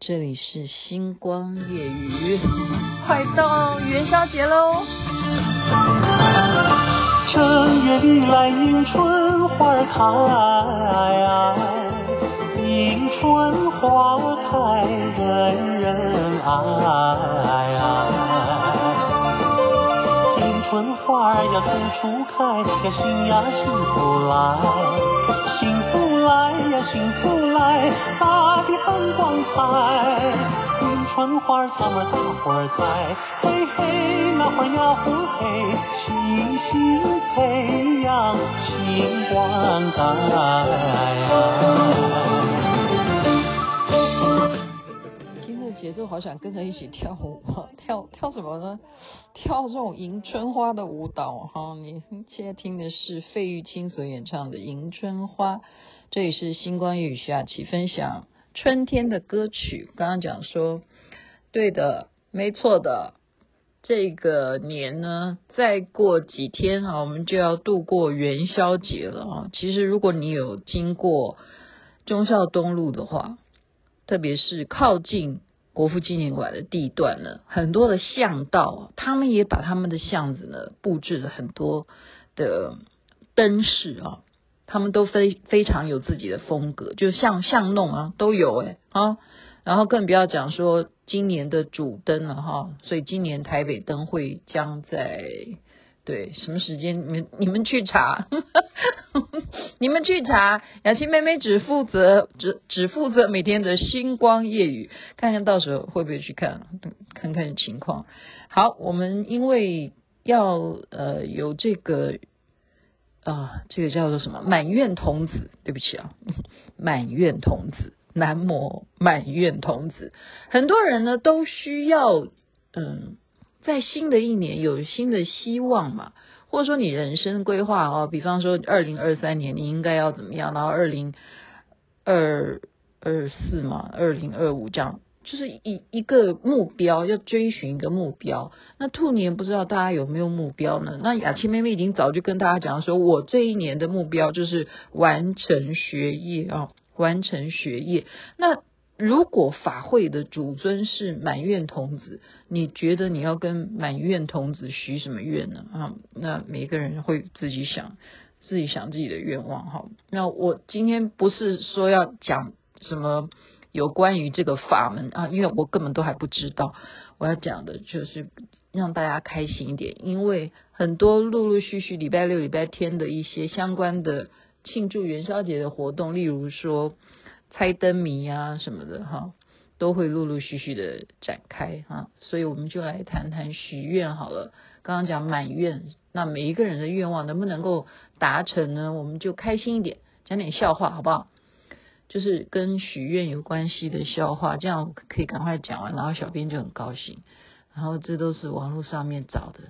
这里是星光夜雨，快到元宵节喽！正月里来迎春花开，迎春花开人人爱。春花呀处处开，呀幸呀幸福来，幸福来呀幸福来，大地很光彩。迎春花草儿大花儿栽，嘿嘿那花呀呼嘿，星星培养星光开。节奏好想跟着一起跳舞，跳跳什么呢？跳这种迎春花的舞蹈哈！你现在听的是费玉清所演唱的《迎春花》，这里是星光夜语徐雅琪分享春天的歌曲。刚刚讲说，对的，没错的。这个年呢，再过几天哈，我们就要度过元宵节了啊！其实，如果你有经过忠孝东路的话，特别是靠近。国父纪念馆的地段呢，很多的巷道，他们也把他们的巷子呢布置了很多的灯饰啊，他们都非非常有自己的风格，就像巷弄啊都有哎啊，然后更不要讲说今年的主灯了哈，所以今年台北灯会将在。对，什么时间你们你们去查，你们去查。雅琪妹妹只负责只只负责每天的星光夜雨，看看到时候会不会去看，看看情况。好，我们因为要呃有这个啊，这个叫做什么满愿童子，对不起啊，满愿童子，男模满愿童子，很多人呢都需要嗯。在新的一年有新的希望嘛，或者说你人生规划哦，比方说二零二三年你应该要怎么样，然后二零二二四嘛，二零二五这样，就是一一个目标要追寻一个目标。那兔年不知道大家有没有目标呢？那雅琪妹妹已经早就跟大家讲说，我这一年的目标就是完成学业啊，完成学业。那如果法会的主尊是满愿童子，你觉得你要跟满愿童子许什么愿呢？啊，那每个人会自己想，自己想自己的愿望哈。那我今天不是说要讲什么有关于这个法门啊，因为我根本都还不知道。我要讲的就是让大家开心一点，因为很多陆陆续续礼拜六、礼拜天的一些相关的庆祝元宵节的活动，例如说。猜灯谜啊什么的哈，都会陆陆续续的展开啊，所以我们就来谈谈许愿好了。刚刚讲满愿，那每一个人的愿望能不能够达成呢？我们就开心一点，讲点笑话好不好？就是跟许愿有关系的笑话，这样可以赶快讲完，然后小编就很高兴。然后这都是网络上面找的，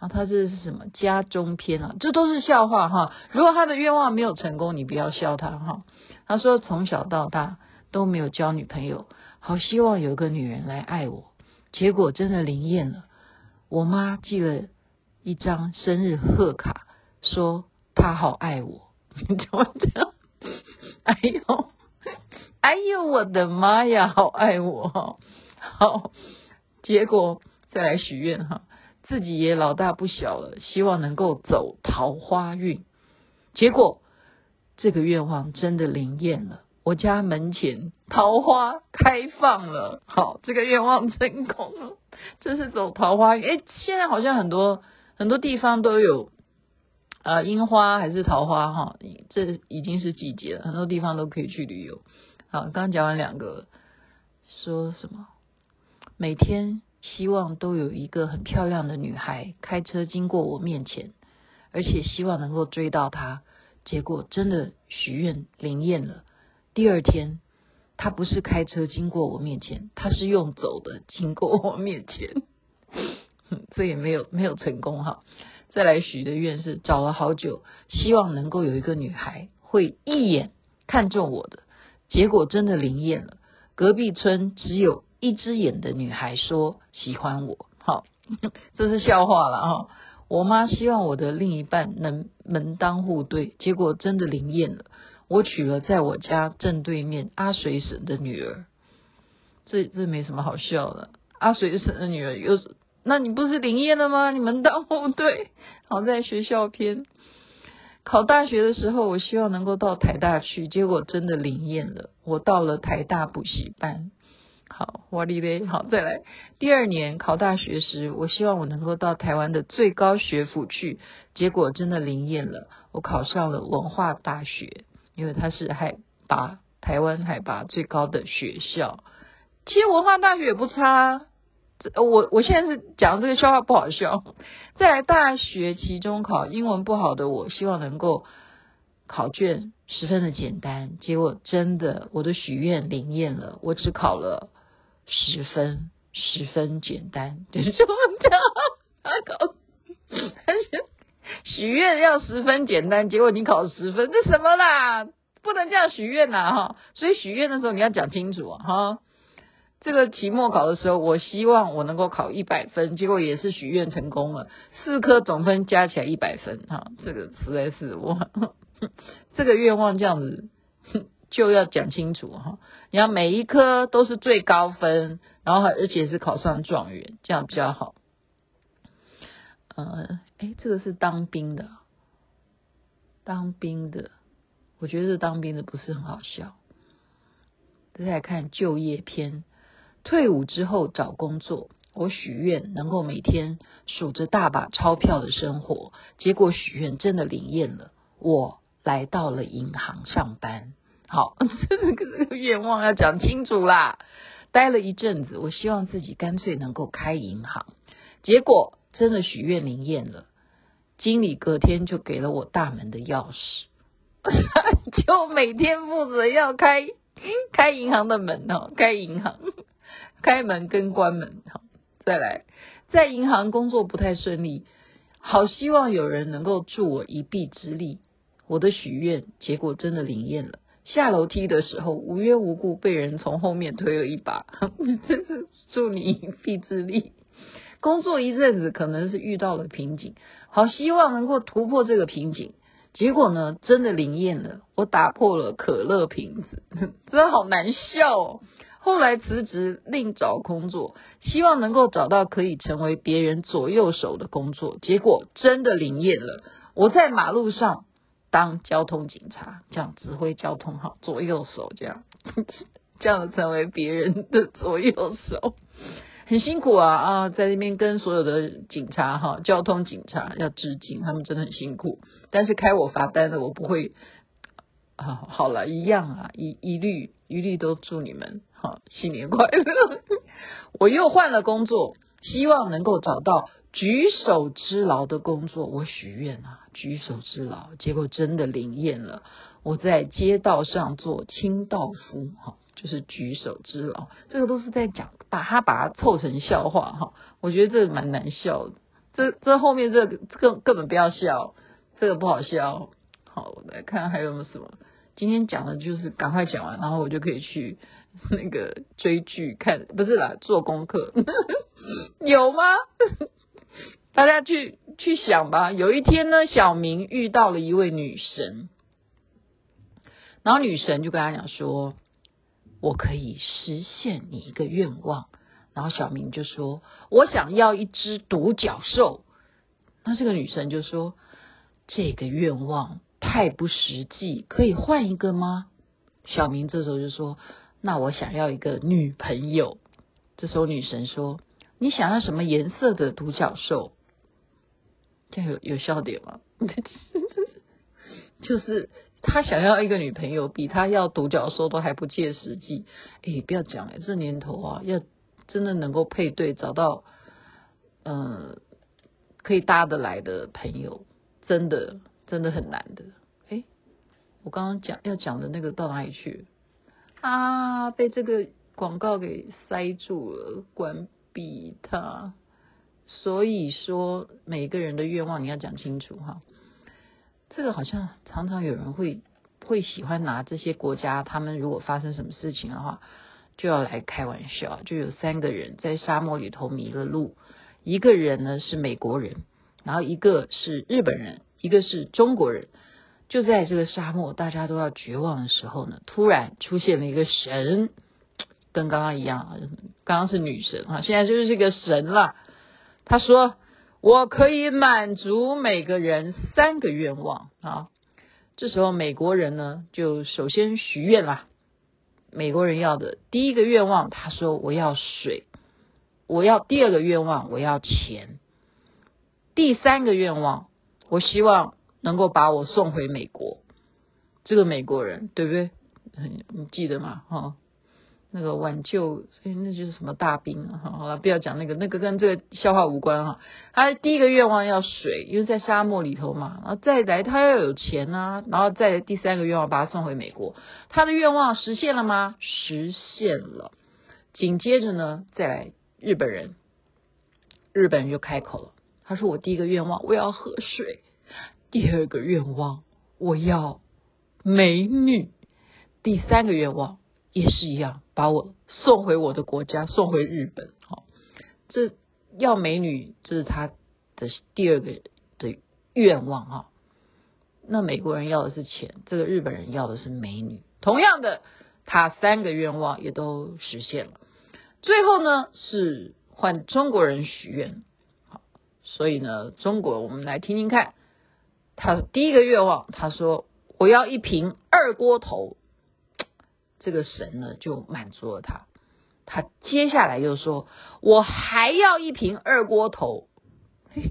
然后他这是什么家中篇啊？这都是笑话哈。如果他的愿望没有成功，你不要笑他哈。他说：“从小到大都没有交女朋友，好希望有个女人来爱我。结果真的灵验了，我妈寄了一张生日贺卡，说她好爱我。怎么这样？哎呦，哎呦，我的妈呀，好爱我！好，结果再来许愿哈，自己也老大不小了，希望能够走桃花运。结果。”这个愿望真的灵验了，我家门前桃花开放了。好，这个愿望成功了，这是走桃花运。哎，现在好像很多很多地方都有，呃，樱花还是桃花哈，这已经是季节了，很多地方都可以去旅游。好，刚讲完两个，说什么？每天希望都有一个很漂亮的女孩开车经过我面前，而且希望能够追到她。结果真的许愿灵验了。第二天，他不是开车经过我面前，他是用走的经过我面前，这也没有没有成功哈。再来许的愿是找了好久，希望能够有一个女孩会一眼看中我的。结果真的灵验了，隔壁村只有一只眼的女孩说喜欢我。好，这是笑话了哈。我妈希望我的另一半能门当户对，结果真的灵验了。我娶了在我家正对面阿水婶的女儿，这这没什么好笑的。阿水婶的女儿又是，那你不是灵验了吗？你门当户对。好在学校篇，考大学的时候，我希望能够到台大去，结果真的灵验了，我到了台大补习班。好，哇哩嘞，好，再来。第二年考大学时，我希望我能够到台湾的最高学府去，结果真的灵验了，我考上了文化大学，因为它是海拔台湾海拔最高的学校。其实文化大学也不差，我我现在是讲这个笑话不好笑。在大学期中考，英文不好的我希望能够考卷十分的简单，结果真的我的许愿灵验了，我只考了。十分十分简单，就是这么讲。他考，但是许愿要十分简单，结果你考十分，这什么啦？不能这样许愿呐哈！所以许愿的时候你要讲清楚哈。这个期末考的时候，我希望我能够考一百分，结果也是许愿成功了，四科总分加起来一百分哈。这个实在是我 这个愿望这样子。就要讲清楚哈，你要每一科都是最高分，然后而且是考上状元，这样比较好。呃，哎，这个是当兵的，当兵的，我觉得这当兵的不是很好笑。再来看就业篇，退伍之后找工作，我许愿能够每天数着大把钞票的生活，结果许愿真的灵验了，我来到了银行上班。好，这个愿望要讲清楚啦。待了一阵子，我希望自己干脆能够开银行，结果真的许愿灵验了。经理隔天就给了我大门的钥匙，就每天负责要开开银行的门哦，开银行，开门跟关门。好，再来，在银行工作不太顺利，好希望有人能够助我一臂之力。我的许愿结果真的灵验了。下楼梯的时候，无缘无故被人从后面推了一把，真是助你一臂之力。工作一阵子，可能是遇到了瓶颈，好希望能够突破这个瓶颈。结果呢，真的灵验了，我打破了可乐瓶子，真的好难笑哦。后来辞职另找工作，希望能够找到可以成为别人左右手的工作。结果真的灵验了，我在马路上。当交通警察，这样指挥交通，哈，左右手这样，这样成为别人的左右手，很辛苦啊啊，在那边跟所有的警察哈，交通警察要致敬，他们真的很辛苦。但是开我罚单的，我不会啊，好了，一样啊，一一律一律都祝你们好，新年快乐。我又换了工作，希望能够找到。举手之劳的工作，我许愿啊，举手之劳，结果真的灵验了。我在街道上做清道夫，哈，就是举手之劳。这个都是在讲，把它把它凑成笑话，哈。我觉得这蛮难笑的。这这后面这个根根本不要笑，这个不好笑。好，我来看还有没有什么。今天讲的就是赶快讲完，然后我就可以去 那个追剧看，不是啦，做功课。有吗？大家去去想吧。有一天呢，小明遇到了一位女神，然后女神就跟他讲说：“我可以实现你一个愿望。”然后小明就说：“我想要一只独角兽。”那这个女神就说：“这个愿望太不实际，可以换一个吗？”小明这时候就说：“那我想要一个女朋友。”这时候女神说：“你想要什么颜色的独角兽？”这样有有笑点吗？就是他想要一个女朋友，比他要独角兽都还不切实际。哎，不要讲了，这年头啊，要真的能够配对，找到嗯、呃、可以搭得来的朋友，真的真的很难的。哎，我刚刚讲要讲的那个到哪里去啊？被这个广告给塞住了，关闭它。所以说，每个人的愿望你要讲清楚哈。这个好像常常有人会会喜欢拿这些国家，他们如果发生什么事情的话，就要来开玩笑。就有三个人在沙漠里头迷了路，一个人呢是美国人，然后一个是日本人，一个是中国人。就在这个沙漠大家都要绝望的时候呢，突然出现了一个神，跟刚刚一样，刚刚是女神啊，现在就是这个神了。他说：“我可以满足每个人三个愿望啊。”这时候美国人呢，就首先许愿啦。美国人要的第一个愿望，他说：“我要水。”我要第二个愿望，我要钱。第三个愿望，我希望能够把我送回美国。这个美国人对不对？你记得吗？哈，那个挽救，哎，那就是什么大兵啊？好了，不要讲那个，那个跟这个笑话无关哈。他第一个愿望要水，因为在沙漠里头嘛。然后再来，他要有钱啊。然后再第三个愿望，把他送回美国。他的愿望实现了吗？实现了。紧接着呢，再来日本人，日本人就开口了。他说：“我第一个愿望，我要喝水；第二个愿望，我要。”美女，第三个愿望也是一样，把我送回我的国家，送回日本。好，这要美女，这是他的第二个的愿望哈。那美国人要的是钱，这个日本人要的是美女。同样的，他三个愿望也都实现了。最后呢，是换中国人许愿。所以呢，中国我们来听听看，他第一个愿望，他说。我要一瓶二锅头，这个神呢就满足了他。他接下来又说：“我还要一瓶二锅头。”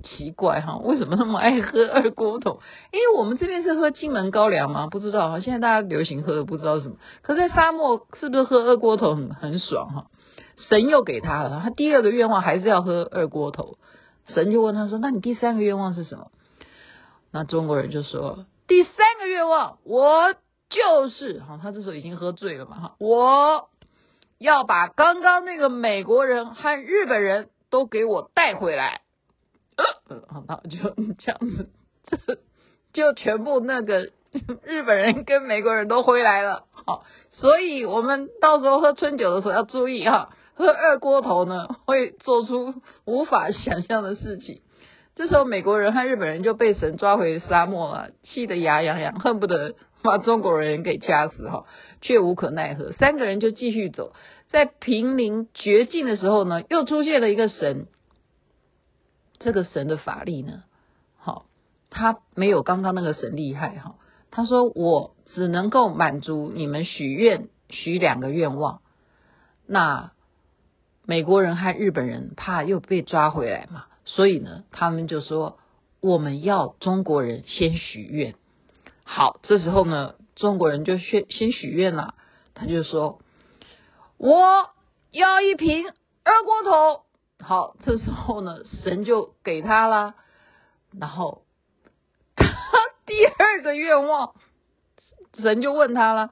奇怪哈，为什么那么爱喝二锅头？因为我们这边是喝金门高粱吗？不知道哈。现在大家流行喝的不知道什么。可在沙漠是不是喝二锅头很很爽哈？神又给他了，他第二个愿望还是要喝二锅头。神就问他说：“那你第三个愿望是什么？”那中国人就说。第三个愿望，我就是哈，他这时候已经喝醉了嘛哈，我要把刚刚那个美国人和日本人都给我带回来，呃，好，那就这样子，就全部那个 日本人跟美国人都回来了，好，所以我们到时候喝春酒的时候要注意哈，喝二锅头呢会做出无法想象的事情。这时候，美国人和日本人就被神抓回沙漠了，气得牙痒痒，恨不得把中国人给掐死哈，却无可奈何。三个人就继续走，在濒临绝境的时候呢，又出现了一个神。这个神的法力呢，好，他没有刚刚那个神厉害哈。他说：“我只能够满足你们许愿，许两个愿望。”那美国人和日本人怕又被抓回来嘛。所以呢，他们就说我们要中国人先许愿。好，这时候呢，中国人就先先许愿了。他就说我要一瓶二锅头。好，这时候呢，神就给他了。然后 他第二个愿望，神就问他了：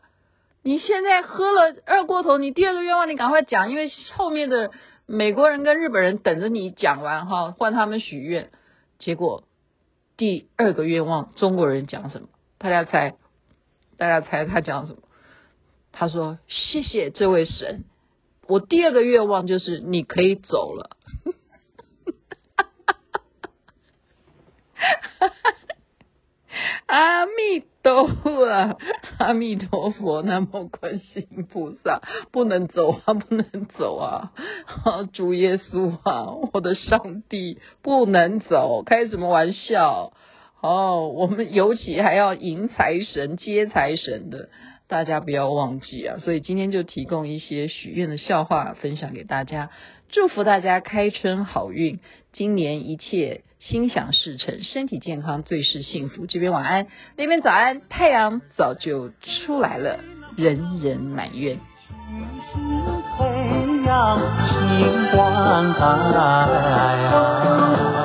你现在喝了二锅头，你第二个愿望你赶快讲，因为后面的。美国人跟日本人等着你讲完哈，换他们许愿。结果第二个愿望，中国人讲什么？大家猜，大家猜他讲什么？他说：“谢谢这位神，我第二个愿望就是你可以走了。”哈哈哈阿弥都啊！阿弥陀佛，南无观世音菩萨，不能走啊，不能走啊！啊，主耶稣啊，我的上帝，不能走，开什么玩笑？哦，我们尤其还要迎财神、接财神的，大家不要忘记啊！所以今天就提供一些许愿的笑话分享给大家，祝福大家开春好运，今年一切。心想事成，身体健康，最是幸福。这边晚安，那边早安，太阳早就出来了，人人满愿。人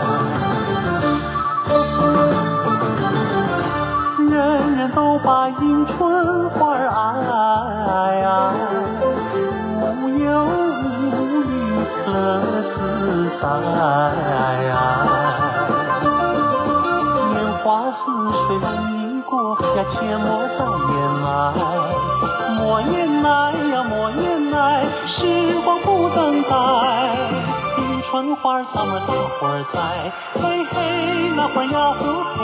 自在呀。似水一过呀，切莫再言来，莫言来呀，莫言来，时光不等待。迎春花咱们大伙儿栽，嘿嘿，那花呀不配，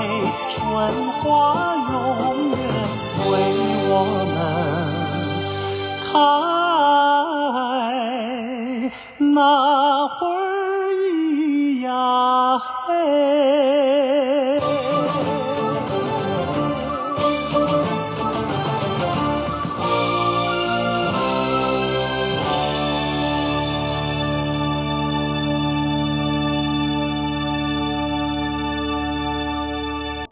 春花永远为我们开。那会